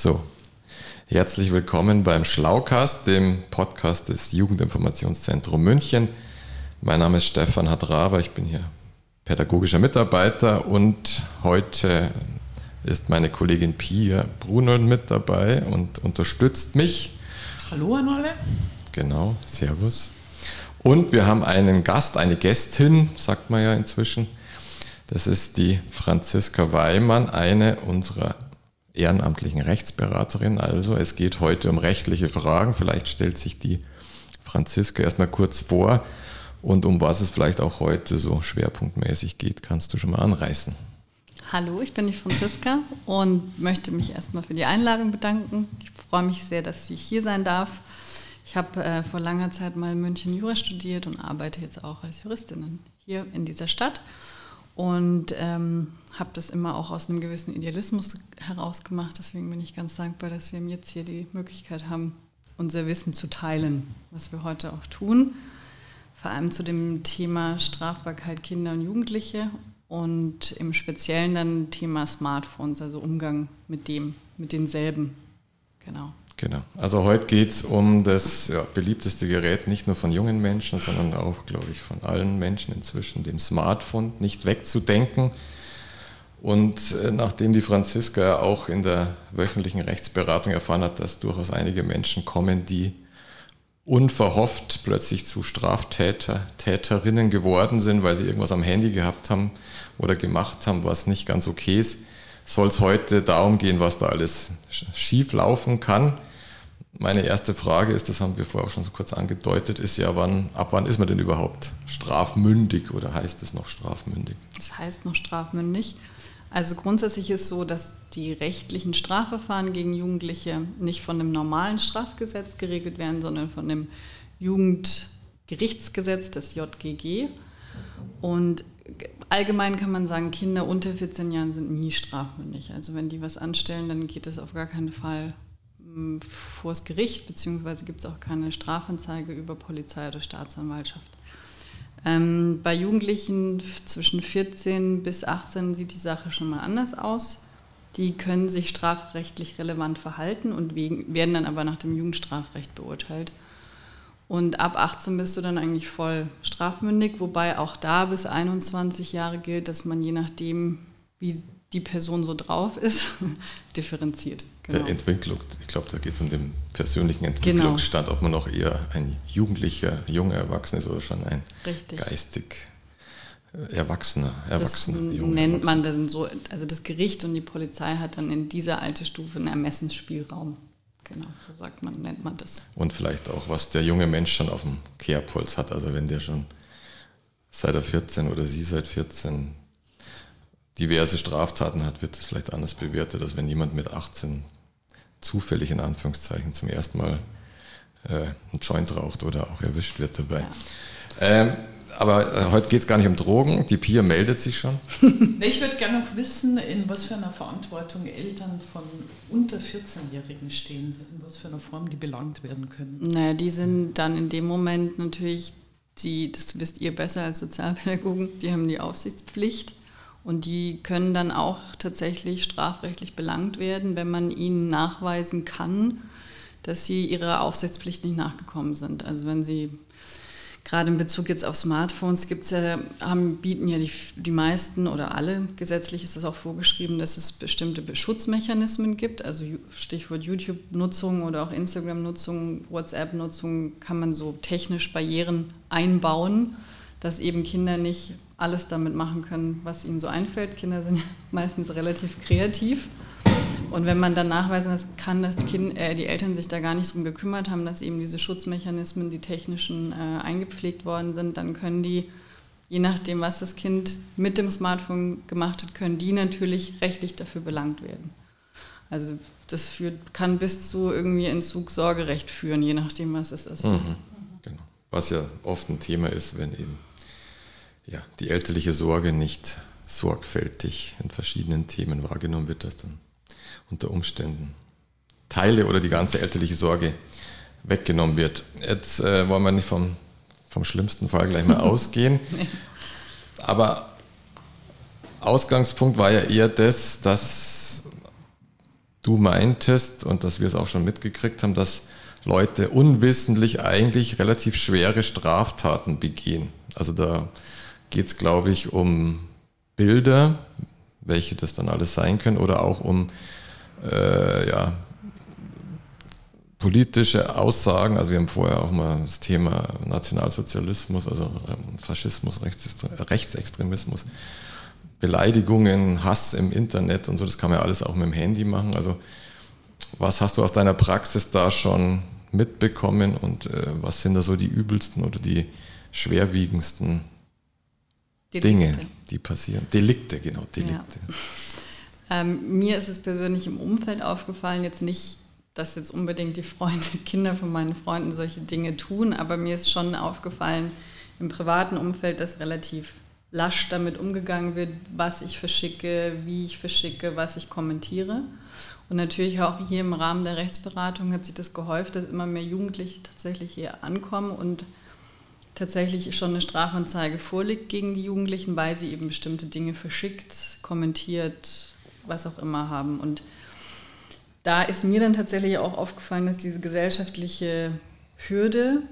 So, herzlich willkommen beim Schlaukast, dem Podcast des Jugendinformationszentrum München. Mein Name ist Stefan Hadraber, ich bin hier pädagogischer Mitarbeiter und heute ist meine Kollegin Pia Brunold mit dabei und unterstützt mich. Hallo an alle. Genau, Servus. Und wir haben einen Gast, eine Gästin, sagt man ja inzwischen. Das ist die Franziska Weimann, eine unserer ehrenamtlichen Rechtsberaterin. Also es geht heute um rechtliche Fragen. Vielleicht stellt sich die Franziska erstmal kurz vor und um was es vielleicht auch heute so schwerpunktmäßig geht, kannst du schon mal anreißen. Hallo, ich bin die Franziska und möchte mich erstmal für die Einladung bedanken. Ich freue mich sehr, dass ich hier sein darf. Ich habe äh, vor langer Zeit mal in München Jura studiert und arbeite jetzt auch als Juristin hier in dieser Stadt und ähm, habe das immer auch aus einem gewissen Idealismus heraus gemacht. Deswegen bin ich ganz dankbar, dass wir jetzt hier die Möglichkeit haben, unser Wissen zu teilen, was wir heute auch tun. Vor allem zu dem Thema Strafbarkeit Kinder und Jugendliche und im Speziellen dann Thema Smartphones, also Umgang mit dem, mit denselben. Genau. Genau. Also heute geht es um das ja, beliebteste Gerät nicht nur von jungen Menschen, sondern auch, glaube ich, von allen Menschen inzwischen, dem Smartphone, nicht wegzudenken. Und äh, nachdem die Franziska auch in der wöchentlichen Rechtsberatung erfahren hat, dass durchaus einige Menschen kommen, die unverhofft plötzlich zu Straftäter, Täterinnen geworden sind, weil sie irgendwas am Handy gehabt haben oder gemacht haben, was nicht ganz okay ist, soll es heute darum gehen, was da alles schief laufen kann. Meine erste Frage ist, das haben wir vorher auch schon so kurz angedeutet, ist ja, wann, ab wann ist man denn überhaupt strafmündig oder heißt es noch strafmündig? Das heißt noch strafmündig. Also grundsätzlich ist es so, dass die rechtlichen Strafverfahren gegen Jugendliche nicht von dem normalen Strafgesetz geregelt werden, sondern von dem Jugendgerichtsgesetz, des JGG. Und allgemein kann man sagen, Kinder unter 14 Jahren sind nie strafmündig. Also wenn die was anstellen, dann geht es auf gar keinen Fall hm, vors Gericht, beziehungsweise gibt es auch keine Strafanzeige über Polizei oder Staatsanwaltschaft. Ähm, bei Jugendlichen zwischen 14 bis 18 sieht die Sache schon mal anders aus. Die können sich strafrechtlich relevant verhalten und wegen, werden dann aber nach dem Jugendstrafrecht beurteilt. Und ab 18 bist du dann eigentlich voll strafmündig, wobei auch da bis 21 Jahre gilt, dass man je nachdem, wie die Person so drauf ist, differenziert. Genau. Der Entwicklung, ich glaube, da geht es um den persönlichen genau. Entwicklungsstand, genau. ob man noch eher ein Jugendlicher, junger Erwachsener ist oder schon ein Richtig. geistig äh, Erwachsener, Erwachsener. Das nennt man dann so, also das Gericht und die Polizei hat dann in dieser Altersstufe einen Ermessensspielraum. Genau, so sagt man, nennt man das. Und vielleicht auch, was der junge Mensch schon auf dem Kehrpuls hat. Also wenn der schon seit er 14 oder sie seit 14 diverse Straftaten hat, wird das vielleicht anders bewertet, als wenn jemand mit 18 zufällig in Anführungszeichen zum ersten Mal äh, einen Joint raucht oder auch erwischt wird dabei. Ja. Ähm, aber äh, heute geht es gar nicht um Drogen. Die Pia meldet sich schon. ich würde gerne noch wissen, in was für einer Verantwortung Eltern von unter 14-Jährigen stehen, in was für einer Form die belangt werden können. Naja, die sind dann in dem Moment natürlich, die, das wisst ihr besser als Sozialpädagogen, die haben die Aufsichtspflicht und die können dann auch tatsächlich strafrechtlich belangt werden, wenn man ihnen nachweisen kann, dass sie ihrer Aufsichtspflicht nicht nachgekommen sind. Also wenn sie gerade in Bezug jetzt auf Smartphones gibt's ja, haben, bieten ja die, die meisten oder alle, gesetzlich ist das auch vorgeschrieben, dass es bestimmte Schutzmechanismen gibt. Also Stichwort YouTube-Nutzung oder auch Instagram-Nutzung, WhatsApp-Nutzung kann man so technisch Barrieren einbauen, dass eben Kinder nicht alles damit machen können, was ihnen so einfällt. Kinder sind ja meistens relativ kreativ. Und wenn man dann nachweisen kann, dass kind, äh, die Eltern sich da gar nicht drum gekümmert haben, dass eben diese Schutzmechanismen, die technischen, äh, eingepflegt worden sind, dann können die, je nachdem, was das Kind mit dem Smartphone gemacht hat, können die natürlich rechtlich dafür belangt werden. Also das führt, kann bis zu irgendwie Entzug Sorgerecht führen, je nachdem, was es ist. Mhm. Genau. Was ja oft ein Thema ist, wenn eben ja, die elterliche Sorge nicht sorgfältig in verschiedenen Themen wahrgenommen wird, dass dann unter Umständen Teile oder die ganze elterliche Sorge weggenommen wird. Jetzt äh, wollen wir nicht vom, vom schlimmsten Fall gleich mal ausgehen, aber Ausgangspunkt war ja eher das, dass du meintest und dass wir es auch schon mitgekriegt haben, dass Leute unwissentlich eigentlich relativ schwere Straftaten begehen. Also da geht es, glaube ich, um Bilder, welche das dann alles sein können, oder auch um äh, ja, politische Aussagen. Also wir haben vorher auch mal das Thema Nationalsozialismus, also ähm, Faschismus, Rechtsextremismus, Beleidigungen, Hass im Internet und so, das kann man ja alles auch mit dem Handy machen. Also was hast du aus deiner Praxis da schon mitbekommen und äh, was sind da so die übelsten oder die schwerwiegendsten Delikte. Dinge, die passieren? Delikte, genau, Delikte. Ja. Ähm, mir ist es persönlich im Umfeld aufgefallen, jetzt nicht, dass jetzt unbedingt die Freunde, Kinder von meinen Freunden solche Dinge tun, aber mir ist schon aufgefallen im privaten Umfeld, dass relativ lasch damit umgegangen wird, was ich verschicke, wie ich verschicke, was ich kommentiere. Und natürlich auch hier im Rahmen der Rechtsberatung hat sich das gehäuft, dass immer mehr Jugendliche tatsächlich hier ankommen und tatsächlich schon eine Strafanzeige vorliegt gegen die Jugendlichen, weil sie eben bestimmte Dinge verschickt, kommentiert, was auch immer haben. Und da ist mir dann tatsächlich auch aufgefallen, dass diese gesellschaftliche Hürde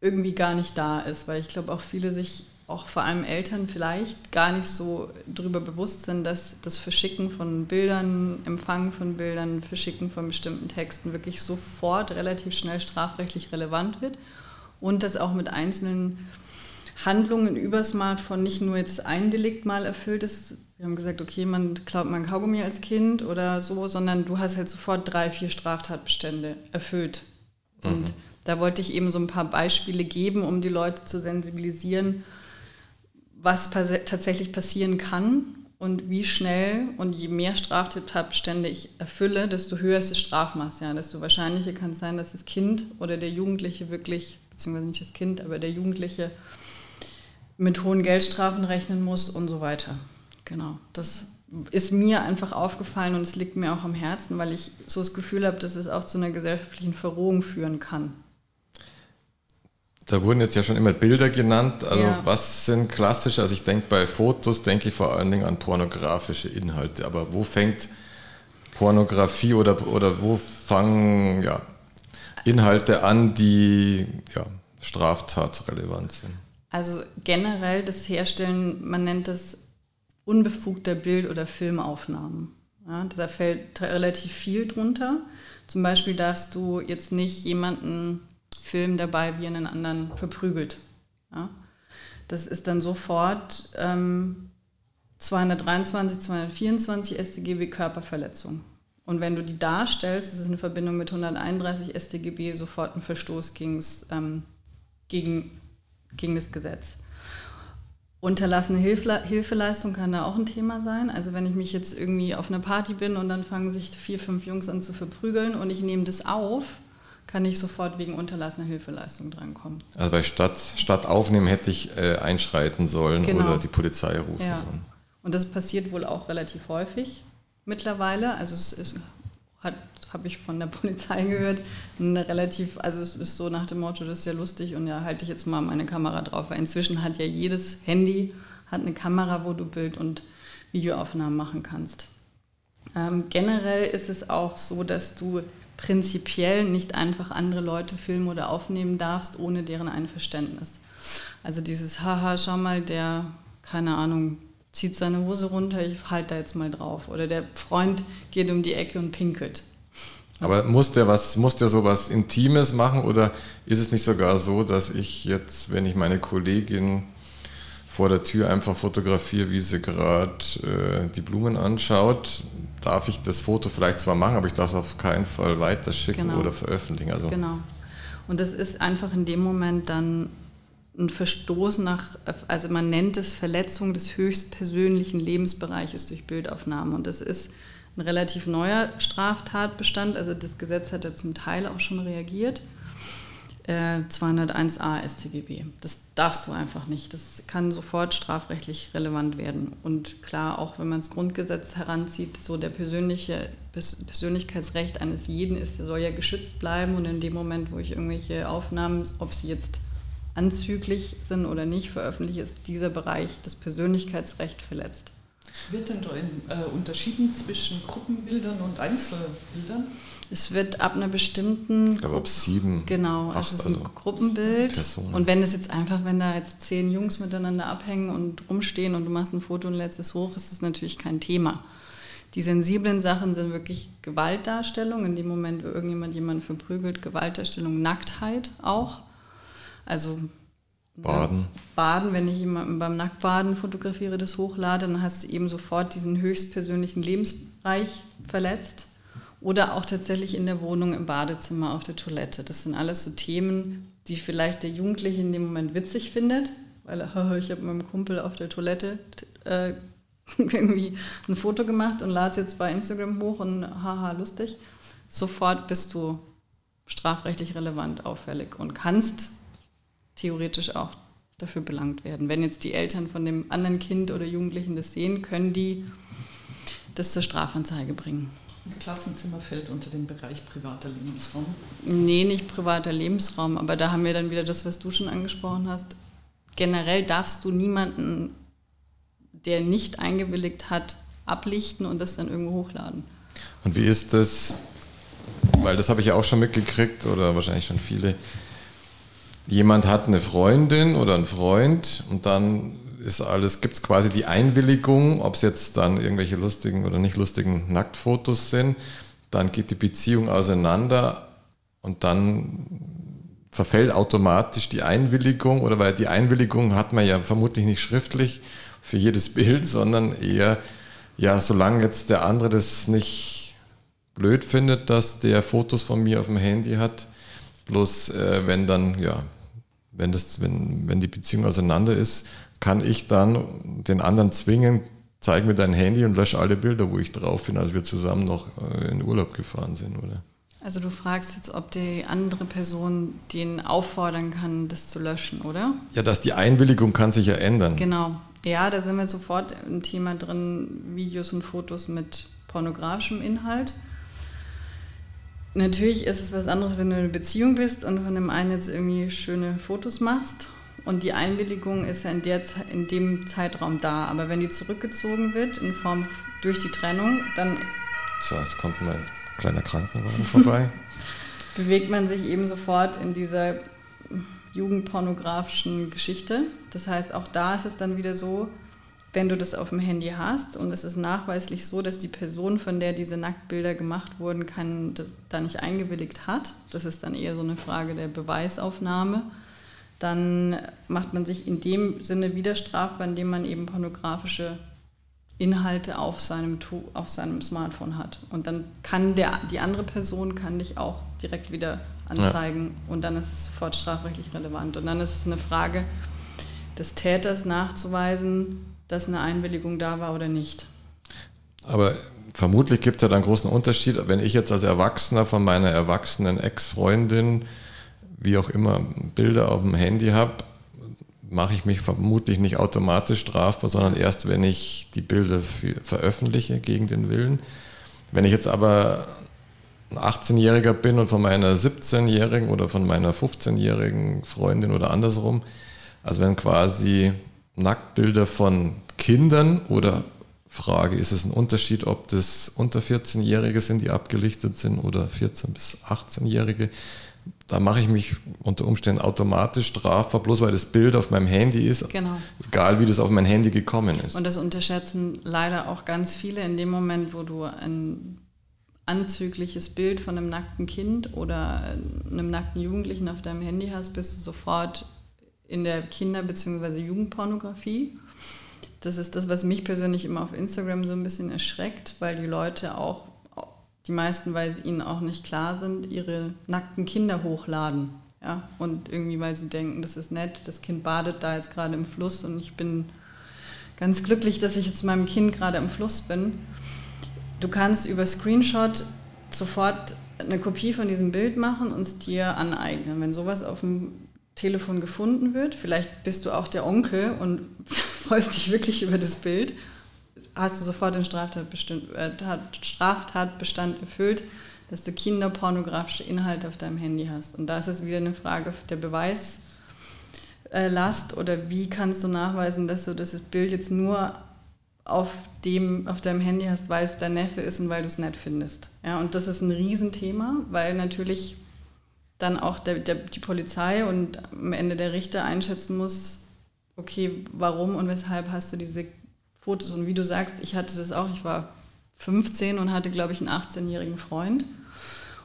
irgendwie gar nicht da ist, weil ich glaube auch viele sich auch vor allem Eltern vielleicht gar nicht so darüber bewusst sind, dass das Verschicken von Bildern, Empfangen von Bildern, Verschicken von bestimmten Texten wirklich sofort relativ schnell strafrechtlich relevant wird und dass auch mit einzelnen Handlungen über Smartphone nicht nur jetzt ein Delikt mal erfüllt ist. Wir haben gesagt, okay, man klaut mal ein Kaugummi als Kind oder so, sondern du hast halt sofort drei, vier Straftatbestände erfüllt. Und mhm. da wollte ich eben so ein paar Beispiele geben, um die Leute zu sensibilisieren, was tatsächlich passieren kann und wie schnell und je mehr Straftatbestände ich erfülle, desto höher ist das Strafmaß. Ja, desto wahrscheinlicher kann es sein, dass das Kind oder der Jugendliche wirklich, beziehungsweise nicht das Kind, aber der Jugendliche mit hohen Geldstrafen rechnen muss und so weiter. Genau, das ist mir einfach aufgefallen und es liegt mir auch am Herzen, weil ich so das Gefühl habe, dass es auch zu einer gesellschaftlichen Verrohung führen kann. Da wurden jetzt ja schon immer Bilder genannt. Also ja. was sind klassische? Also ich denke bei Fotos denke ich vor allen Dingen an pornografische Inhalte. Aber wo fängt Pornografie oder, oder wo fangen ja, Inhalte an, die ja, straftatsrelevant sind? Also generell das Herstellen, man nennt das unbefugter Bild- oder Filmaufnahmen. Ja, da fällt relativ viel drunter. Zum Beispiel darfst du jetzt nicht jemanden Film dabei, wie er einen anderen verprügelt. Ja? Das ist dann sofort ähm, 223, 224 StGB Körperverletzung. Und wenn du die darstellst, das ist eine Verbindung mit 131 StGB sofort ein Verstoß ähm, gegen, gegen das Gesetz. Unterlassene Hilfeleistung kann da auch ein Thema sein. Also wenn ich mich jetzt irgendwie auf einer Party bin und dann fangen sich vier, fünf Jungs an zu verprügeln und ich nehme das auf, kann ich sofort wegen unterlassener Hilfeleistung drankommen. Also bei Stadt, Stadt aufnehmen hätte ich äh, einschreiten sollen genau. oder die Polizei rufen ja. sollen. Und das passiert wohl auch relativ häufig mittlerweile. Also es ist, habe ich von der Polizei gehört, eine relativ, also es ist so nach dem Motto, das ist ja lustig und ja, halte ich jetzt mal meine Kamera drauf, weil inzwischen hat ja jedes Handy hat eine Kamera, wo du Bild- und Videoaufnahmen machen kannst. Ähm, generell ist es auch so, dass du prinzipiell nicht einfach andere Leute filmen oder aufnehmen darfst, ohne deren Einverständnis. Also dieses Haha, schau mal, der, keine Ahnung, zieht seine Hose runter, ich halte da jetzt mal drauf. Oder der Freund geht um die Ecke und pinkelt. Aber muss der was, muss der sowas Intimes machen oder ist es nicht sogar so, dass ich jetzt, wenn ich meine Kollegin vor der Tür einfach fotografiere, wie sie gerade äh, die Blumen anschaut, darf ich das Foto vielleicht zwar machen, aber ich darf es auf keinen Fall weiterschicken genau. oder veröffentlichen. Also genau. Und das ist einfach in dem Moment dann ein Verstoß nach, also man nennt es Verletzung des höchstpersönlichen Lebensbereiches durch Bildaufnahmen. Und das ist ein relativ neuer Straftatbestand. Also das Gesetz hat ja zum Teil auch schon reagiert. 201a äh, StGB. Das darfst du einfach nicht. Das kann sofort strafrechtlich relevant werden. Und klar, auch wenn man das Grundgesetz heranzieht, so der persönliche Persönlichkeitsrecht eines jeden ist, soll ja geschützt bleiben. Und in dem Moment, wo ich irgendwelche Aufnahmen, ob sie jetzt anzüglich sind oder nicht, veröffentliche, ist dieser Bereich das Persönlichkeitsrecht verletzt. Wird denn da in, äh, unterschieden zwischen Gruppenbildern und Einzelbildern? Es wird ab einer bestimmten. Ich glaube, ab sieben. Genau, acht, es ist ein also Gruppenbild. Personen. Und wenn es jetzt einfach, wenn da jetzt zehn Jungs miteinander abhängen und rumstehen und du machst ein Foto und lädst es hoch, ist es natürlich kein Thema. Die sensiblen Sachen sind wirklich Gewaltdarstellung. In dem Moment, wo irgendjemand jemanden verprügelt, Gewaltdarstellung, Nacktheit auch. Also Baden. Baden, wenn ich jemanden beim Nacktbaden fotografiere, das hochlade, dann hast du eben sofort diesen höchstpersönlichen Lebensbereich verletzt. Oder auch tatsächlich in der Wohnung, im Badezimmer, auf der Toilette. Das sind alles so Themen, die vielleicht der Jugendliche in dem Moment witzig findet, weil er, ich habe mit meinem Kumpel auf der Toilette äh, irgendwie ein Foto gemacht und lade es jetzt bei Instagram hoch und haha, lustig. Sofort bist du strafrechtlich relevant auffällig und kannst theoretisch auch dafür belangt werden. Wenn jetzt die Eltern von dem anderen Kind oder Jugendlichen das sehen, können die das zur Strafanzeige bringen. Ein Klassenzimmer fällt unter den Bereich privater Lebensraum? Nee, nicht privater Lebensraum, aber da haben wir dann wieder das, was du schon angesprochen hast. Generell darfst du niemanden, der nicht eingewilligt hat, ablichten und das dann irgendwo hochladen. Und wie ist das, weil das habe ich ja auch schon mitgekriegt oder wahrscheinlich schon viele, jemand hat eine Freundin oder einen Freund und dann ist alles, gibt es quasi die Einwilligung, ob es jetzt dann irgendwelche lustigen oder nicht lustigen Nacktfotos sind, dann geht die Beziehung auseinander und dann verfällt automatisch die Einwilligung oder weil die Einwilligung hat man ja vermutlich nicht schriftlich für jedes Bild, sondern eher, ja, solange jetzt der andere das nicht blöd findet, dass der Fotos von mir auf dem Handy hat, bloß äh, wenn dann, ja, wenn, das, wenn, wenn die Beziehung auseinander ist, kann ich dann den anderen zwingen, zeig mir dein Handy und lösche alle Bilder, wo ich drauf bin, als wir zusammen noch äh, in Urlaub gefahren sind, oder? Also du fragst jetzt, ob die andere Person den auffordern kann, das zu löschen, oder? Ja, dass die Einwilligung kann sich ja ändern. Genau. Ja, da sind wir sofort im Thema drin, Videos und Fotos mit pornografischem Inhalt. Natürlich ist es was anderes, wenn du in einer Beziehung bist und von dem einen jetzt irgendwie schöne Fotos machst. Und die Einwilligung ist ja in, der, in dem Zeitraum da. Aber wenn die zurückgezogen wird in Form durch die Trennung, dann. So, jetzt kommt mein kleiner Krankenwagen vorbei. bewegt man sich eben sofort in dieser jugendpornografischen Geschichte. Das heißt, auch da ist es dann wieder so, wenn du das auf dem Handy hast und es ist nachweislich so, dass die Person, von der diese Nacktbilder gemacht wurden, kann, das da nicht eingewilligt hat, das ist dann eher so eine Frage der Beweisaufnahme, dann macht man sich in dem Sinne wieder strafbar, indem man eben pornografische Inhalte auf seinem, auf seinem Smartphone hat. Und dann kann der, die andere Person kann dich auch direkt wieder anzeigen ja. und dann ist es sofort strafrechtlich relevant. Und dann ist es eine Frage des Täters nachzuweisen, dass eine Einwilligung da war oder nicht. Aber vermutlich gibt es ja dann einen großen Unterschied, wenn ich jetzt als Erwachsener von meiner erwachsenen Ex-Freundin, wie auch immer, Bilder auf dem Handy habe, mache ich mich vermutlich nicht automatisch strafbar, sondern erst, wenn ich die Bilder veröffentliche gegen den Willen. Wenn ich jetzt aber ein 18-Jähriger bin und von meiner 17-Jährigen oder von meiner 15-jährigen Freundin oder andersrum, also wenn quasi Nacktbilder von Kindern oder Frage, ist es ein Unterschied, ob das unter 14-Jährige sind, die abgelichtet sind oder 14- bis 18-Jährige? Da mache ich mich unter Umständen automatisch strafbar, bloß weil das Bild auf meinem Handy ist, genau. egal wie das auf mein Handy gekommen ist. Und das unterschätzen leider auch ganz viele in dem Moment, wo du ein anzügliches Bild von einem nackten Kind oder einem nackten Jugendlichen auf deinem Handy hast, bist du sofort in der Kinder- bzw. Jugendpornografie. Das ist das, was mich persönlich immer auf Instagram so ein bisschen erschreckt, weil die Leute auch, die meisten, weil sie ihnen auch nicht klar sind, ihre nackten Kinder hochladen. Ja? Und irgendwie, weil sie denken, das ist nett, das Kind badet da jetzt gerade im Fluss und ich bin ganz glücklich, dass ich jetzt meinem Kind gerade im Fluss bin. Du kannst über Screenshot sofort eine Kopie von diesem Bild machen und es dir aneignen. Wenn sowas auf dem Telefon gefunden wird. Vielleicht bist du auch der Onkel und freust dich wirklich über das Bild. Hast du sofort den Straftatbestand, äh, Straftatbestand erfüllt, dass du kinderpornografische Inhalte auf deinem Handy hast. Und da ist es wieder eine Frage der Beweislast oder wie kannst du nachweisen, dass du das Bild jetzt nur auf, dem, auf deinem Handy hast, weil es dein Neffe ist und weil du es nett findest. Ja, und das ist ein Riesenthema, weil natürlich dann auch der, der, die Polizei und am Ende der Richter einschätzen muss, okay, warum und weshalb hast du diese Fotos? Und wie du sagst, ich hatte das auch, ich war 15 und hatte, glaube ich, einen 18-jährigen Freund.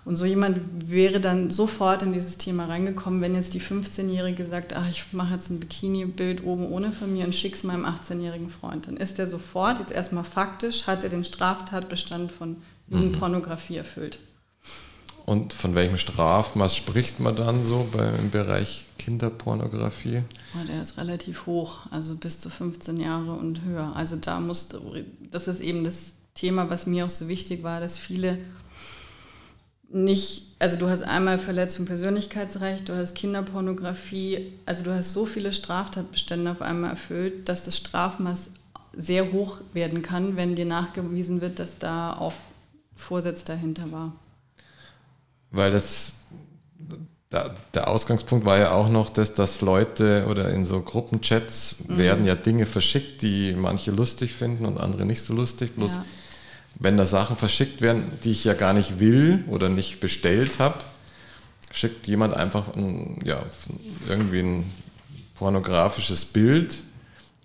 Und so jemand wäre dann sofort in dieses Thema reingekommen, wenn jetzt die 15-Jährige sagt, ach, ich mache jetzt ein Bikini-Bild oben ohne von mir und schick's meinem 18-jährigen Freund. Dann ist er sofort, jetzt erstmal faktisch, hat er den Straftatbestand von Jugendpornografie mhm. erfüllt. Und von welchem Strafmaß spricht man dann so im Bereich Kinderpornografie? Oh, der ist relativ hoch, also bis zu 15 Jahre und höher. Also da muss, das ist eben das Thema, was mir auch so wichtig war, dass viele nicht, also du hast einmal Verletzung Persönlichkeitsrecht, du hast Kinderpornografie, also du hast so viele Straftatbestände auf einmal erfüllt, dass das Strafmaß sehr hoch werden kann, wenn dir nachgewiesen wird, dass da auch Vorsatz dahinter war. Weil das, da, der Ausgangspunkt war ja auch noch, dass, dass Leute oder in so Gruppenchats mhm. werden ja Dinge verschickt, die manche lustig finden und andere nicht so lustig. Bloß ja. wenn da Sachen verschickt werden, die ich ja gar nicht will oder nicht bestellt habe, schickt jemand einfach ein, ja, irgendwie ein pornografisches Bild.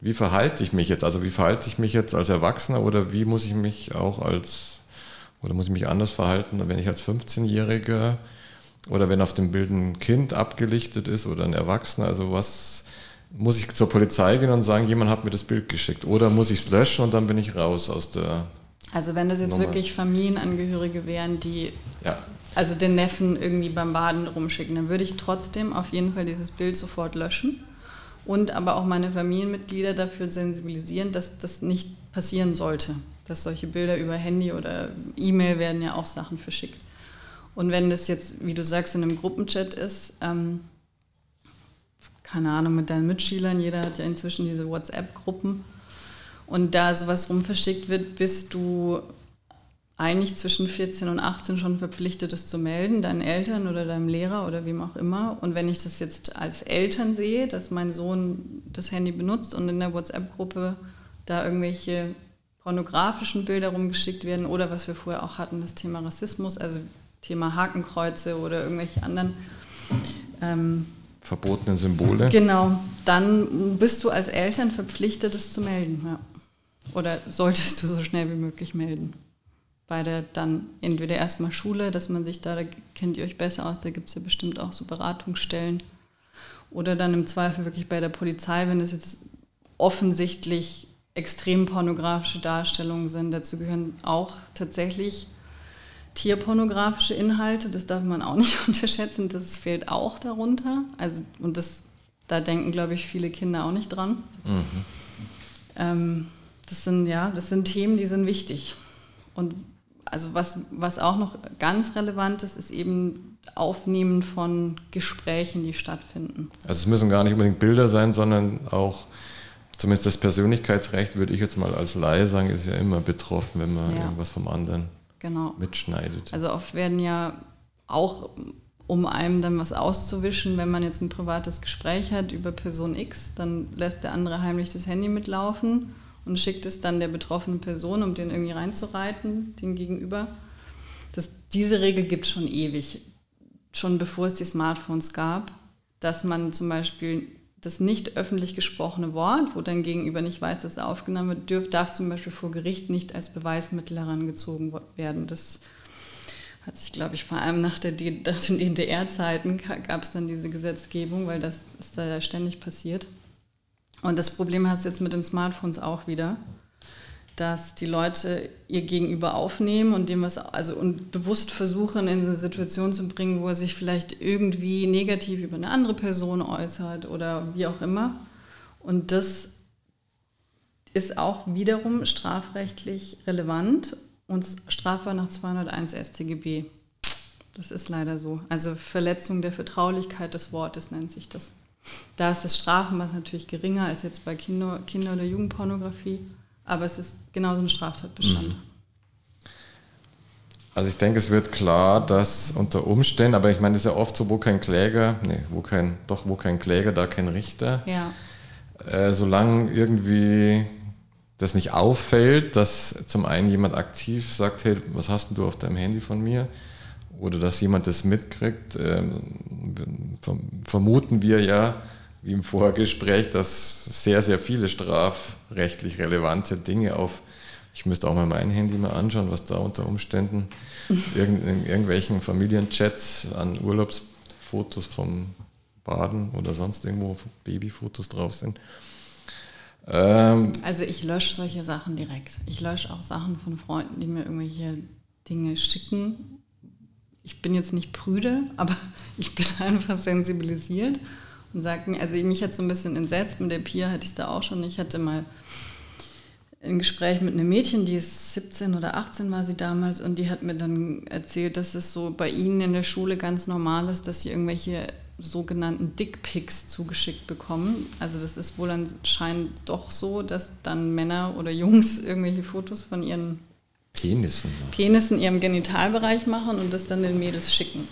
Wie verhalte ich mich jetzt? Also wie verhalte ich mich jetzt als Erwachsener oder wie muss ich mich auch als oder muss ich mich anders verhalten, wenn ich als 15-Jähriger oder wenn auf dem Bild ein Kind abgelichtet ist oder ein Erwachsener? Also was muss ich zur Polizei gehen und sagen, jemand hat mir das Bild geschickt? Oder muss ich es löschen und dann bin ich raus aus der. Also wenn das jetzt Nummer. wirklich Familienangehörige wären, die ja. also den Neffen irgendwie beim Baden rumschicken, dann würde ich trotzdem auf jeden Fall dieses Bild sofort löschen und aber auch meine Familienmitglieder dafür sensibilisieren, dass das nicht passieren sollte dass solche Bilder über Handy oder E-Mail werden ja auch Sachen verschickt. Und wenn das jetzt, wie du sagst, in einem Gruppenchat ist, ähm, keine Ahnung, mit deinen Mitschülern, jeder hat ja inzwischen diese WhatsApp-Gruppen und da sowas rumverschickt wird, bist du eigentlich zwischen 14 und 18 schon verpflichtet, das zu melden, deinen Eltern oder deinem Lehrer oder wem auch immer. Und wenn ich das jetzt als Eltern sehe, dass mein Sohn das Handy benutzt und in der WhatsApp-Gruppe da irgendwelche pornografischen Bilder rumgeschickt werden oder was wir vorher auch hatten, das Thema Rassismus, also Thema Hakenkreuze oder irgendwelche anderen ähm, verbotenen Symbole. Genau, dann bist du als Eltern verpflichtet, es zu melden. Ja. Oder solltest du so schnell wie möglich melden. Bei der dann entweder erstmal Schule, dass man sich da, da kennt ihr euch besser aus, da gibt es ja bestimmt auch so Beratungsstellen. Oder dann im Zweifel wirklich bei der Polizei, wenn es jetzt offensichtlich extrem pornografische Darstellungen sind. Dazu gehören auch tatsächlich tierpornografische Inhalte. Das darf man auch nicht unterschätzen. Das fehlt auch darunter. Also, und das, da denken, glaube ich, viele Kinder auch nicht dran. Mhm. Ähm, das sind, ja, das sind Themen, die sind wichtig. Und also was, was auch noch ganz relevant ist, ist eben Aufnehmen von Gesprächen, die stattfinden. Also es müssen gar nicht unbedingt Bilder sein, sondern auch zumindest das Persönlichkeitsrecht, würde ich jetzt mal als Laie sagen, ist ja immer betroffen, wenn man ja. irgendwas vom anderen genau. mitschneidet. Also oft werden ja auch, um einem dann was auszuwischen, wenn man jetzt ein privates Gespräch hat über Person X, dann lässt der andere heimlich das Handy mitlaufen und schickt es dann der betroffenen Person, um den irgendwie reinzureiten, den Gegenüber. Das, diese Regel gibt es schon ewig, schon bevor es die Smartphones gab, dass man zum Beispiel das nicht öffentlich gesprochene Wort, wo dein Gegenüber nicht weiß, dass es aufgenommen wird, dürf, darf zum Beispiel vor Gericht nicht als Beweismittel herangezogen werden. Das hat sich, glaube ich, vor allem nach, der, nach den DDR-Zeiten gab es dann diese Gesetzgebung, weil das ist da ständig passiert. Und das Problem hast du jetzt mit den Smartphones auch wieder dass die Leute ihr Gegenüber aufnehmen und dem was also und bewusst versuchen in eine Situation zu bringen, wo er sich vielleicht irgendwie negativ über eine andere Person äußert oder wie auch immer. Und das ist auch wiederum strafrechtlich relevant und strafbar nach 201 StGB. Das ist leider so. Also Verletzung der Vertraulichkeit des Wortes nennt sich das. Da ist das Strafenmaß natürlich geringer als jetzt bei Kinder-, Kinder oder Jugendpornografie. Aber es ist genauso ein Straftatbestand. Mhm. Also ich denke, es wird klar, dass unter Umständen, aber ich meine, es ist ja oft so, wo kein Kläger, nee, wo kein, doch wo kein Kläger, da kein Richter. Ja. Äh, solange irgendwie das nicht auffällt, dass zum einen jemand aktiv sagt, hey, was hast du auf deinem Handy von mir? Oder dass jemand das mitkriegt, ähm, vermuten wir ja, wie im Vorgespräch, dass sehr, sehr viele strafrechtlich relevante Dinge auf, ich müsste auch mal mein Handy mal anschauen, was da unter Umständen in irgendwelchen Familienchats an Urlaubsfotos vom Baden oder sonst irgendwo Babyfotos drauf sind. Ähm, also ich lösche solche Sachen direkt. Ich lösche auch Sachen von Freunden, die mir irgendwelche Dinge schicken. Ich bin jetzt nicht prüde, aber ich bin einfach sensibilisiert und mir, also mich hat so ein bisschen entsetzt, mit der Pia hatte ich es da auch schon. Ich hatte mal ein Gespräch mit einem Mädchen, die ist 17 oder 18 war sie damals und die hat mir dann erzählt, dass es so bei ihnen in der Schule ganz normal ist, dass sie irgendwelche sogenannten Dickpics zugeschickt bekommen. Also das ist wohl anscheinend doch so, dass dann Männer oder Jungs irgendwelche Fotos von ihren Penissen, Penissen ihrem Genitalbereich machen und das dann den Mädels schicken.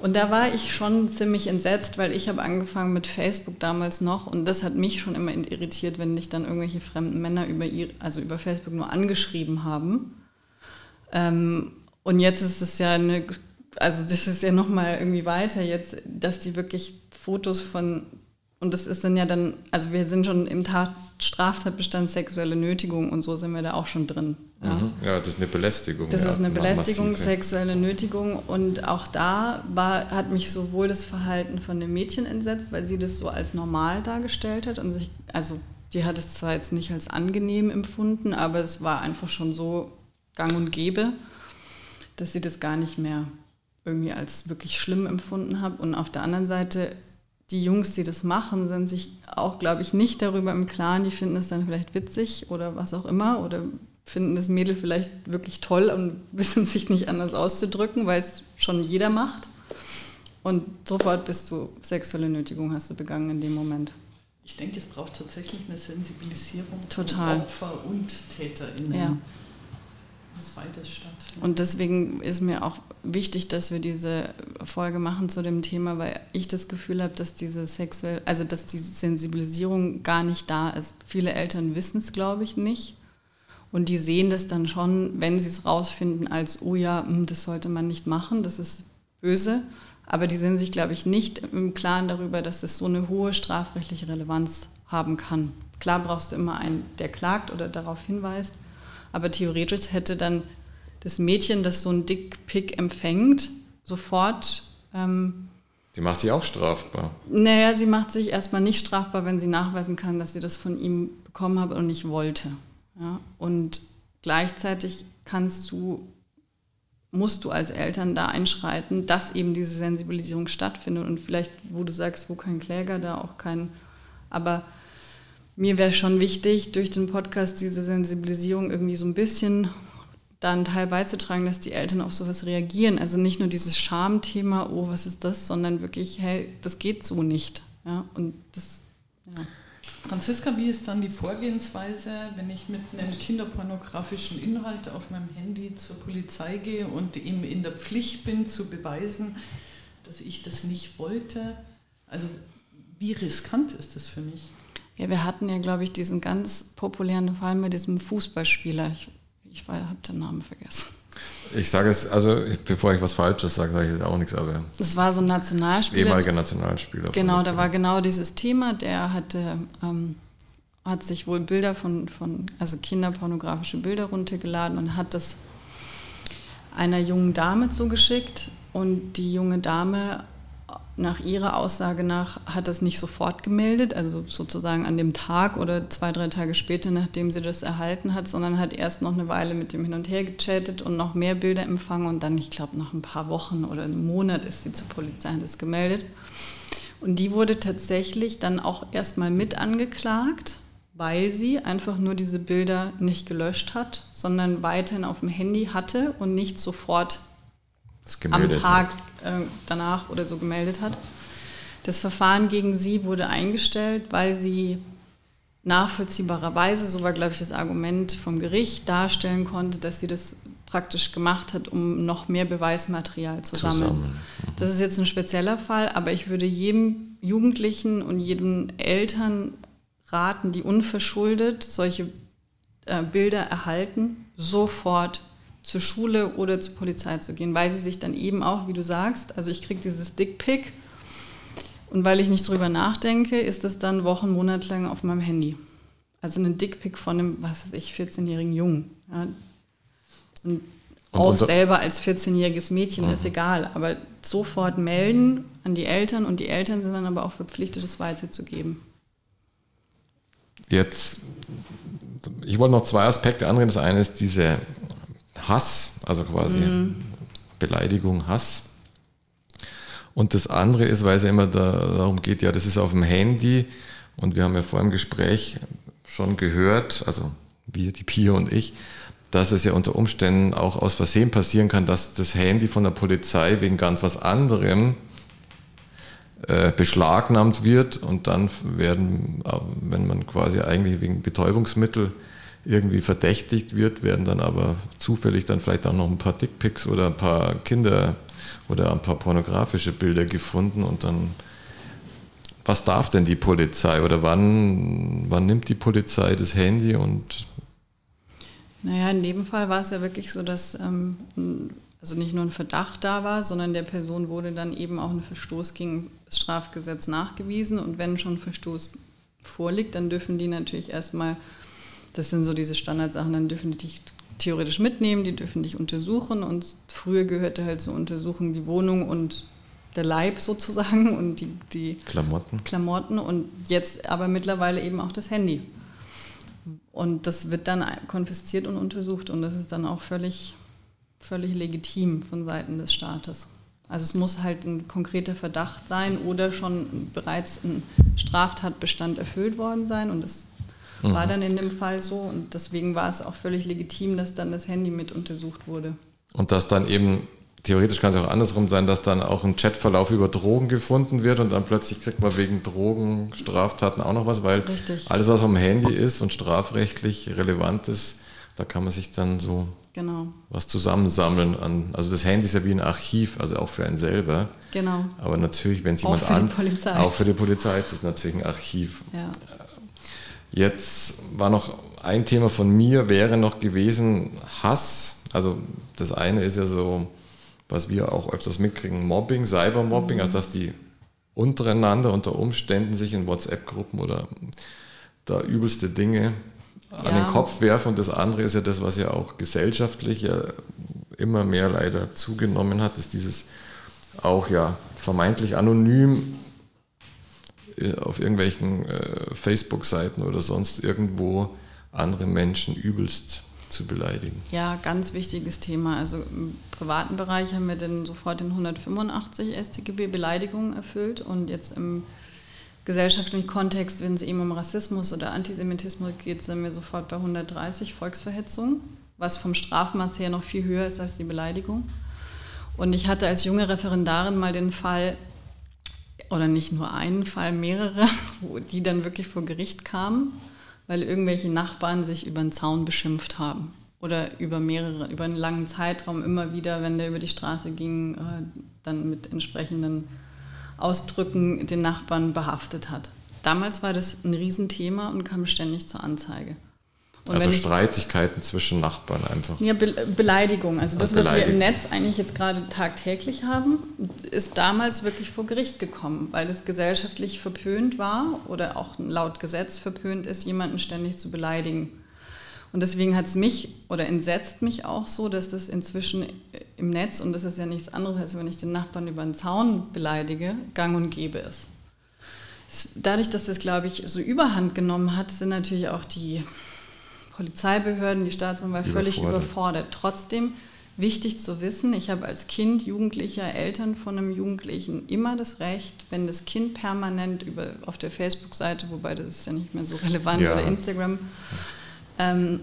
Und da war ich schon ziemlich entsetzt, weil ich habe angefangen mit Facebook damals noch und das hat mich schon immer irritiert, wenn dich dann irgendwelche fremden Männer über, ihr, also über Facebook nur angeschrieben haben. Ähm, und jetzt ist es ja eine also das ist ja nochmal irgendwie weiter jetzt, dass die wirklich Fotos von, und das ist dann ja dann, also wir sind schon im Tat, Straftatbestand sexuelle Nötigung und so sind wir da auch schon drin. Ja, mhm. ja das ist eine Belästigung. Das ja, ist eine Belästigung, massive. sexuelle Nötigung und auch da war, hat mich sowohl das Verhalten von dem Mädchen entsetzt, weil sie das so als normal dargestellt hat und sich, also die hat es zwar jetzt nicht als angenehm empfunden, aber es war einfach schon so gang und gäbe, dass sie das gar nicht mehr irgendwie als wirklich schlimm empfunden habe. Und auf der anderen Seite, die Jungs, die das machen, sind sich auch, glaube ich, nicht darüber im Klaren. Die finden es dann vielleicht witzig oder was auch immer oder finden das Mädel vielleicht wirklich toll und wissen sich nicht anders auszudrücken, weil es schon jeder macht. Und sofort bist du sexuelle Nötigung hast du begangen in dem Moment. Ich denke, es braucht tatsächlich eine Sensibilisierung Total. von Opfer und TäterInnen. Ja. Und deswegen ist mir auch wichtig, dass wir diese Folge machen zu dem Thema, weil ich das Gefühl habe, dass diese sexuell, also dass diese Sensibilisierung gar nicht da ist. Viele Eltern wissen es, glaube ich, nicht. Und die sehen das dann schon, wenn sie es rausfinden, als, oh ja, hm, das sollte man nicht machen, das ist böse. Aber die sind sich, glaube ich, nicht im Klaren darüber, dass es so eine hohe strafrechtliche Relevanz haben kann. Klar brauchst du immer einen, der klagt oder darauf hinweist. Aber theoretisch hätte dann das Mädchen, das so ein Dickpick empfängt, sofort. Ähm, die macht sich auch strafbar. Naja, sie macht sich erstmal nicht strafbar, wenn sie nachweisen kann, dass sie das von ihm bekommen hat und nicht wollte. Ja? Und gleichzeitig kannst du, musst du als Eltern da einschreiten, dass eben diese Sensibilisierung stattfindet. Und vielleicht, wo du sagst, wo kein Kläger, da auch kein. Aber mir wäre schon wichtig, durch den Podcast diese Sensibilisierung irgendwie so ein bisschen dann Teil beizutragen, dass die Eltern auf sowas reagieren. Also nicht nur dieses Schamthema, oh, was ist das, sondern wirklich, hey, das geht so nicht. Ja, und das, ja. Franziska, wie ist dann die Vorgehensweise, wenn ich mit einem kinderpornografischen Inhalt auf meinem Handy zur Polizei gehe und ihm in der Pflicht bin zu beweisen, dass ich das nicht wollte? Also wie riskant ist das für mich? Ja, wir hatten ja, glaube ich, diesen ganz populären Fall mit diesem Fußballspieler. Ich, ich habe den Namen vergessen. Ich sage es, also bevor ich was Falsches sage, sage ich jetzt auch nichts, aber. Es war so ein Nationalspieler. Ehemaliger Nationalspieler. Genau, da war genau dieses Thema. Der hatte, ähm, hat sich wohl Bilder von, von, also kinderpornografische Bilder runtergeladen und hat das einer jungen Dame zugeschickt. Und die junge Dame nach ihrer Aussage nach hat das nicht sofort gemeldet, also sozusagen an dem Tag oder zwei, drei Tage später, nachdem sie das erhalten hat, sondern hat erst noch eine Weile mit dem hin und her gechattet und noch mehr Bilder empfangen und dann, ich glaube, nach ein paar Wochen oder einem Monat ist sie zur Polizei und das gemeldet. Und die wurde tatsächlich dann auch erstmal mit angeklagt, weil sie einfach nur diese Bilder nicht gelöscht hat, sondern weiterhin auf dem Handy hatte und nicht sofort am Tag äh, danach oder so gemeldet hat. Das Verfahren gegen sie wurde eingestellt, weil sie nachvollziehbarerweise, so war glaube ich das Argument vom Gericht, darstellen konnte, dass sie das praktisch gemacht hat, um noch mehr Beweismaterial zu sammeln. Mhm. Das ist jetzt ein spezieller Fall, aber ich würde jedem Jugendlichen und jedem Eltern raten, die unverschuldet solche äh, Bilder erhalten, sofort zur Schule oder zur Polizei zu gehen, weil sie sich dann eben auch, wie du sagst, also ich kriege dieses Dickpick und weil ich nicht drüber nachdenke, ist es dann Wochen, Monate lang auf meinem Handy. Also ein Dickpick von einem, was weiß ich, 14-jährigen Jungen. Ja. Und, und auch selber als 14-jähriges Mädchen mhm. ist egal, aber sofort melden an die Eltern und die Eltern sind dann aber auch verpflichtet, es weiterzugeben. Jetzt, ich wollte noch zwei Aspekte anreden. Das eine ist diese Hass, also quasi mhm. Beleidigung, Hass. Und das andere ist, weil es ja immer da, darum geht, ja, das ist auf dem Handy und wir haben ja vor dem Gespräch schon gehört, also wir, die Pia und ich, dass es ja unter Umständen auch aus Versehen passieren kann, dass das Handy von der Polizei wegen ganz was anderem äh, beschlagnahmt wird und dann werden, äh, wenn man quasi eigentlich wegen Betäubungsmittel irgendwie verdächtigt wird, werden dann aber zufällig dann vielleicht auch noch ein paar Dickpics oder ein paar Kinder oder ein paar pornografische Bilder gefunden und dann was darf denn die Polizei oder wann, wann nimmt die Polizei das Handy und naja, in dem Fall war es ja wirklich so, dass ähm, also nicht nur ein Verdacht da war, sondern der Person wurde dann eben auch ein Verstoß gegen das Strafgesetz nachgewiesen. Und wenn schon Verstoß vorliegt, dann dürfen die natürlich erstmal das sind so diese Standardsachen, dann dürfen die dich theoretisch mitnehmen, die dürfen dich untersuchen und früher gehörte halt zur Untersuchung die Wohnung und der Leib sozusagen und die, die Klamotten. Klamotten und jetzt aber mittlerweile eben auch das Handy. Und das wird dann konfisziert und untersucht und das ist dann auch völlig, völlig legitim von Seiten des Staates. Also es muss halt ein konkreter Verdacht sein oder schon bereits ein Straftatbestand erfüllt worden sein und das Mhm. War dann in dem Fall so und deswegen war es auch völlig legitim, dass dann das Handy mit untersucht wurde. Und dass dann eben, theoretisch kann es auch andersrum sein, dass dann auch ein Chatverlauf über Drogen gefunden wird und dann plötzlich kriegt man wegen Drogenstraftaten auch noch was, weil Richtig. alles, was am Handy ist und strafrechtlich relevant ist, da kann man sich dann so genau. was zusammensammeln an. Also das Handy ist ja wie ein Archiv, also auch für einen selber. Genau. Aber natürlich, wenn es jemand an. Auch für die Polizei ist das natürlich ein Archiv. Ja. Jetzt war noch ein Thema von mir, wäre noch gewesen Hass. Also das eine ist ja so, was wir auch öfters mitkriegen, Mobbing, Cybermobbing, mhm. also dass die untereinander unter Umständen sich in WhatsApp-Gruppen oder da übelste Dinge an ja. den Kopf werfen. Und das andere ist ja das, was ja auch gesellschaftlich ja immer mehr leider zugenommen hat, ist dieses auch ja vermeintlich anonym auf irgendwelchen äh, Facebook-Seiten oder sonst irgendwo andere Menschen übelst zu beleidigen. Ja, ganz wichtiges Thema. Also im privaten Bereich haben wir dann sofort den 185 StGB Beleidigungen erfüllt und jetzt im gesellschaftlichen Kontext, wenn es eben um Rassismus oder Antisemitismus geht, sind wir sofort bei 130 Volksverhetzung, was vom Strafmaß her noch viel höher ist als die Beleidigung. Und ich hatte als junge Referendarin mal den Fall, oder nicht nur einen Fall, mehrere, wo die dann wirklich vor Gericht kamen, weil irgendwelche Nachbarn sich über den Zaun beschimpft haben. Oder über mehrere, über einen langen Zeitraum immer wieder, wenn der über die Straße ging, äh, dann mit entsprechenden Ausdrücken den Nachbarn behaftet hat. Damals war das ein Riesenthema und kam ständig zur Anzeige. Und also Streitigkeiten zwischen Nachbarn einfach. Ja, Be Beleidigung. Also das, was wir im Netz eigentlich jetzt gerade tagtäglich haben, ist damals wirklich vor Gericht gekommen, weil es gesellschaftlich verpönt war oder auch laut Gesetz verpönt ist, jemanden ständig zu beleidigen. Und deswegen hat es mich oder entsetzt mich auch so, dass das inzwischen im Netz, und das ist ja nichts anderes, als wenn ich den Nachbarn über den Zaun beleidige, gang und gäbe ist. Dadurch, dass das, glaube ich, so überhand genommen hat, sind natürlich auch die Polizeibehörden, die Staatsanwalt völlig überfordert. Trotzdem wichtig zu wissen, ich habe als Kind, Jugendlicher, Eltern von einem Jugendlichen immer das Recht, wenn das Kind permanent über, auf der Facebook-Seite, wobei das ist ja nicht mehr so relevant, ja. oder Instagram, ähm,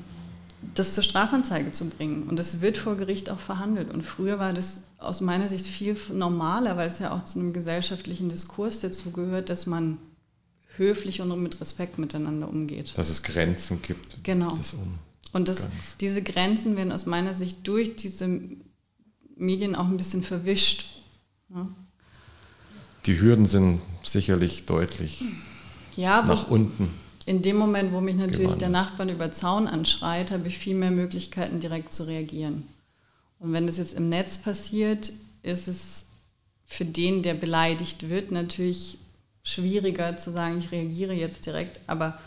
das zur Strafanzeige zu bringen. Und das wird vor Gericht auch verhandelt. Und früher war das aus meiner Sicht viel normaler, weil es ja auch zu einem gesellschaftlichen Diskurs dazugehört, dass man höflich und mit Respekt miteinander umgeht. Dass es Grenzen gibt. Genau. Und das, diese Grenzen werden aus meiner Sicht durch diese Medien auch ein bisschen verwischt. Ja. Die Hürden sind sicherlich deutlich ja, nach unten in dem Moment, wo mich natürlich gewandert. der Nachbarn über Zaun anschreit, habe ich viel mehr Möglichkeiten, direkt zu reagieren. Und wenn das jetzt im Netz passiert, ist es für den, der beleidigt wird, natürlich schwieriger zu sagen, ich reagiere jetzt direkt, aber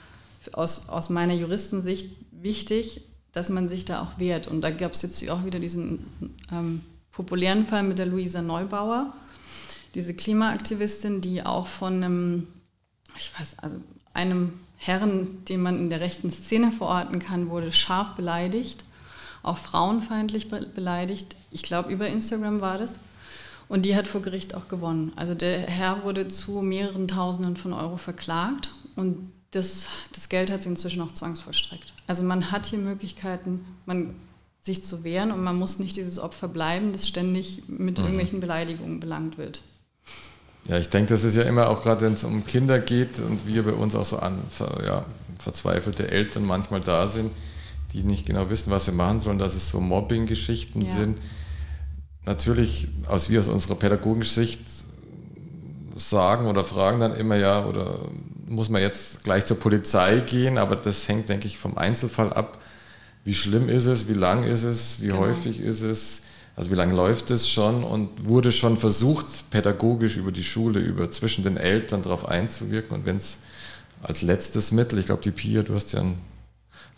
aus, aus meiner Juristensicht wichtig, dass man sich da auch wehrt. Und da gab es jetzt auch wieder diesen ähm, populären Fall mit der Luisa Neubauer, diese Klimaaktivistin, die auch von einem, ich weiß, also einem Herren, den man in der rechten Szene verorten kann, wurde scharf beleidigt, auch frauenfeindlich beleidigt. Ich glaube, über Instagram war das. Und die hat vor Gericht auch gewonnen. Also der Herr wurde zu mehreren Tausenden von Euro verklagt und das, das Geld hat sie inzwischen auch zwangsvollstreckt. Also man hat hier Möglichkeiten, man, sich zu wehren und man muss nicht dieses Opfer bleiben, das ständig mit mhm. irgendwelchen Beleidigungen belangt wird. Ja, ich denke, das ist ja immer auch gerade, wenn es um Kinder geht und wir bei uns auch so an, ja, verzweifelte Eltern manchmal da sind, die nicht genau wissen, was sie machen sollen, dass es so Mobbing-Geschichten ja. sind. Natürlich, aus wir aus unserer pädagogischen Sicht sagen oder fragen dann immer ja, oder muss man jetzt gleich zur Polizei gehen, aber das hängt, denke ich, vom Einzelfall ab. Wie schlimm ist es, wie lang ist es, wie genau. häufig ist es, also wie lange läuft es schon? Und wurde schon versucht, pädagogisch über die Schule, über zwischen den Eltern darauf einzuwirken? Und wenn es als letztes Mittel, ich glaube, die Pia, du hast ja einen,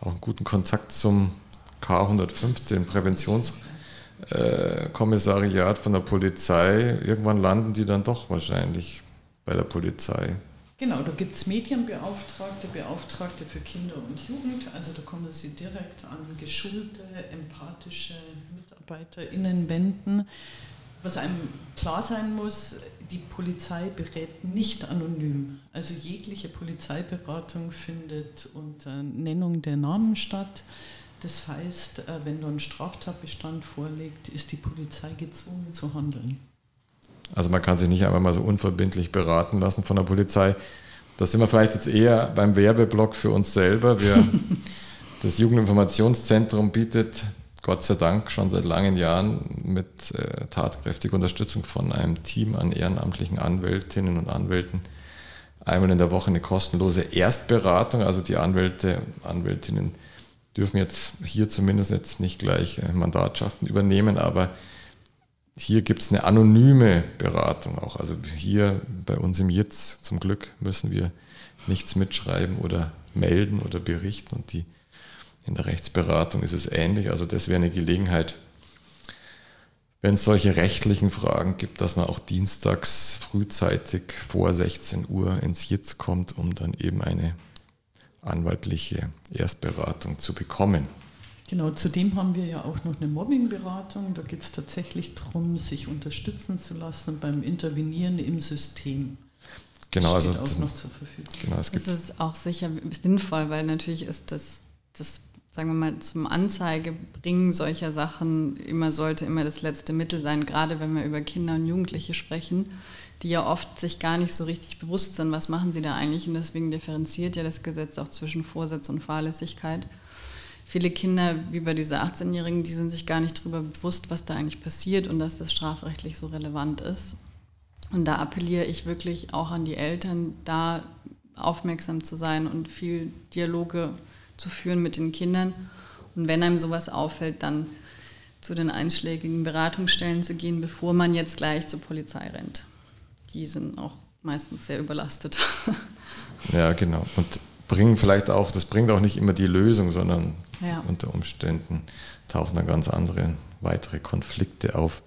auch einen guten Kontakt zum K105, dem Präventionskommissariat von der Polizei, irgendwann landen die dann doch wahrscheinlich bei der Polizei. Genau, da gibt es Medienbeauftragte, Beauftragte für Kinder und Jugend. Also da kommen sie direkt an geschulte, empathische MitarbeiterInnen wenden. Was einem klar sein muss, die Polizei berät nicht anonym. Also jegliche Polizeiberatung findet unter Nennung der Namen statt. Das heißt, äh, wenn da ein Straftatbestand vorliegt, ist die Polizei gezwungen zu handeln. Also man kann sich nicht einfach mal so unverbindlich beraten lassen von der Polizei. Das sind wir vielleicht jetzt eher beim Werbeblock für uns selber. Wir, das Jugendinformationszentrum bietet Gott sei Dank schon seit langen Jahren mit äh, tatkräftiger Unterstützung von einem Team an ehrenamtlichen Anwältinnen und Anwälten einmal in der Woche eine kostenlose Erstberatung. Also die Anwälte, Anwältinnen dürfen jetzt hier zumindest jetzt nicht gleich äh, Mandatschaften übernehmen, aber hier gibt es eine anonyme Beratung auch. Also hier bei uns im Jetzt zum Glück müssen wir nichts mitschreiben oder melden oder berichten und die in der Rechtsberatung ist es ähnlich. Also das wäre eine Gelegenheit, wenn es solche rechtlichen Fragen gibt, dass man auch dienstags frühzeitig vor 16 Uhr ins Jitz kommt, um dann eben eine anwaltliche Erstberatung zu bekommen. Genau, zudem haben wir ja auch noch eine Mobbingberatung. Da geht es tatsächlich darum, sich unterstützen zu lassen beim Intervenieren im System. Genau, also auch noch zur Verfügung. Genau, es gibt das ist auch sicher sinnvoll, weil natürlich ist das, das sagen wir mal, zum Anzeigebringen solcher Sachen immer sollte immer das letzte Mittel sein, gerade wenn wir über Kinder und Jugendliche sprechen, die ja oft sich gar nicht so richtig bewusst sind, was machen sie da eigentlich und deswegen differenziert ja das Gesetz auch zwischen Vorsatz und Fahrlässigkeit viele Kinder, wie bei dieser 18-Jährigen, die sind sich gar nicht darüber bewusst, was da eigentlich passiert und dass das strafrechtlich so relevant ist. Und da appelliere ich wirklich auch an die Eltern, da aufmerksam zu sein und viel Dialoge zu führen mit den Kindern. Und wenn einem sowas auffällt, dann zu den einschlägigen Beratungsstellen zu gehen, bevor man jetzt gleich zur Polizei rennt. Die sind auch meistens sehr überlastet. Ja, genau. Und bringen vielleicht auch, das bringt auch nicht immer die Lösung, sondern ja. Unter Umständen tauchen dann ganz andere weitere Konflikte auf.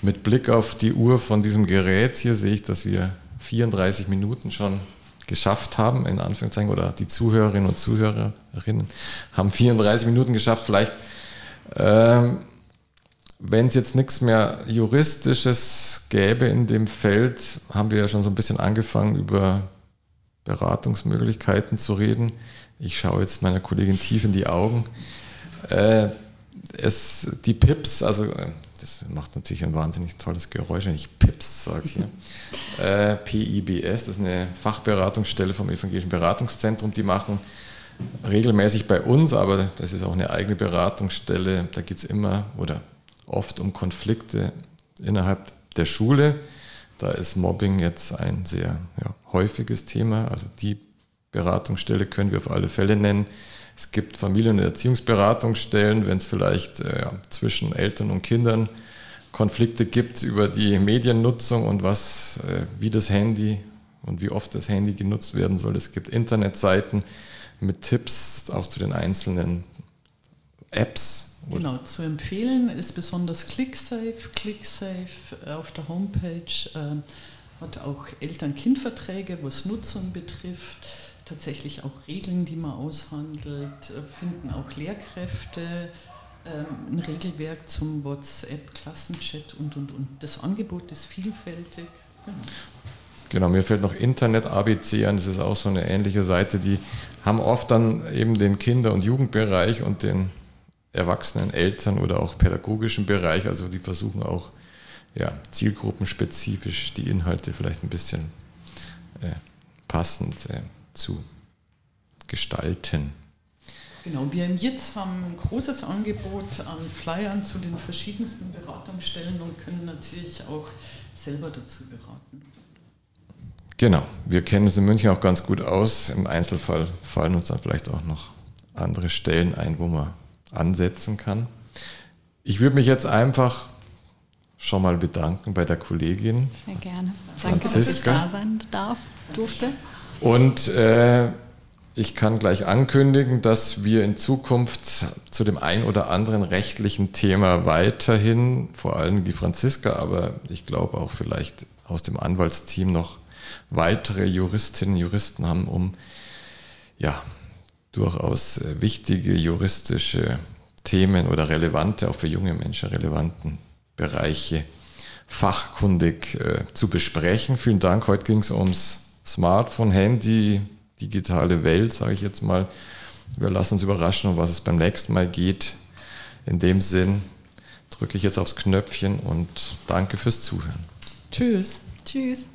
Mit Blick auf die Uhr von diesem Gerät hier sehe ich, dass wir 34 Minuten schon geschafft haben, in Anführungszeichen, oder die Zuhörerinnen und Zuhörerinnen haben 34 Minuten geschafft. Vielleicht, ähm, wenn es jetzt nichts mehr Juristisches gäbe in dem Feld, haben wir ja schon so ein bisschen angefangen, über Beratungsmöglichkeiten zu reden. Ich schaue jetzt meiner Kollegin tief in die Augen. Äh, es, die PIPS, also äh, das macht natürlich ein wahnsinnig tolles Geräusch, wenn ich PIPS sage hier. äh, PIBS, das ist eine Fachberatungsstelle vom Evangelischen Beratungszentrum, die machen regelmäßig bei uns, aber das ist auch eine eigene Beratungsstelle. Da geht es immer oder oft um Konflikte innerhalb der Schule. Da ist Mobbing jetzt ein sehr ja, häufiges Thema. Also die Beratungsstelle können wir auf alle Fälle nennen. Es gibt Familien- und Erziehungsberatungsstellen, wenn es vielleicht äh, zwischen Eltern und Kindern Konflikte gibt über die Mediennutzung und was, äh, wie das Handy und wie oft das Handy genutzt werden soll. Es gibt Internetseiten mit Tipps auch zu den einzelnen Apps. Genau, zu empfehlen ist besonders ClickSafe. ClickSafe auf der Homepage äh, hat auch Eltern-Kind-Verträge, was Nutzung betrifft tatsächlich auch Regeln, die man aushandelt, äh, finden auch Lehrkräfte ähm, ein Regelwerk zum WhatsApp, Klassenchat und, und, und. Das Angebot ist vielfältig. Genau. Genau, mir fällt noch Internet ABC an, das ist auch so eine ähnliche Seite, die haben oft dann eben den Kinder- und Jugendbereich und den erwachsenen Eltern oder auch pädagogischen Bereich, also die versuchen auch ja, zielgruppenspezifisch die Inhalte vielleicht ein bisschen äh, passend äh, zu gestalten. Genau, wir jetzt haben ein großes Angebot an Flyern zu den verschiedensten Beratungsstellen und können natürlich auch selber dazu beraten. Genau, wir kennen es in München auch ganz gut aus. Im Einzelfall fallen uns dann vielleicht auch noch andere Stellen ein, wo man ansetzen kann. Ich würde mich jetzt einfach schon mal bedanken bei der Kollegin. Sehr gerne. Danke, dass ich da sein darf, durfte. Und äh, ich kann gleich ankündigen, dass wir in Zukunft zu dem ein oder anderen rechtlichen Thema weiterhin, vor allem die Franziska, aber ich glaube auch vielleicht aus dem Anwaltsteam noch weitere Juristinnen und Juristen haben, um ja durchaus äh, wichtige juristische Themen oder relevante, auch für junge Menschen relevanten Bereiche fachkundig äh, zu besprechen. Vielen Dank. Heute ging es ums Smartphone, Handy, digitale Welt, sage ich jetzt mal. Wir lassen uns überraschen, um was es beim nächsten Mal geht. In dem Sinn drücke ich jetzt aufs Knöpfchen und danke fürs Zuhören. Tschüss. Tschüss.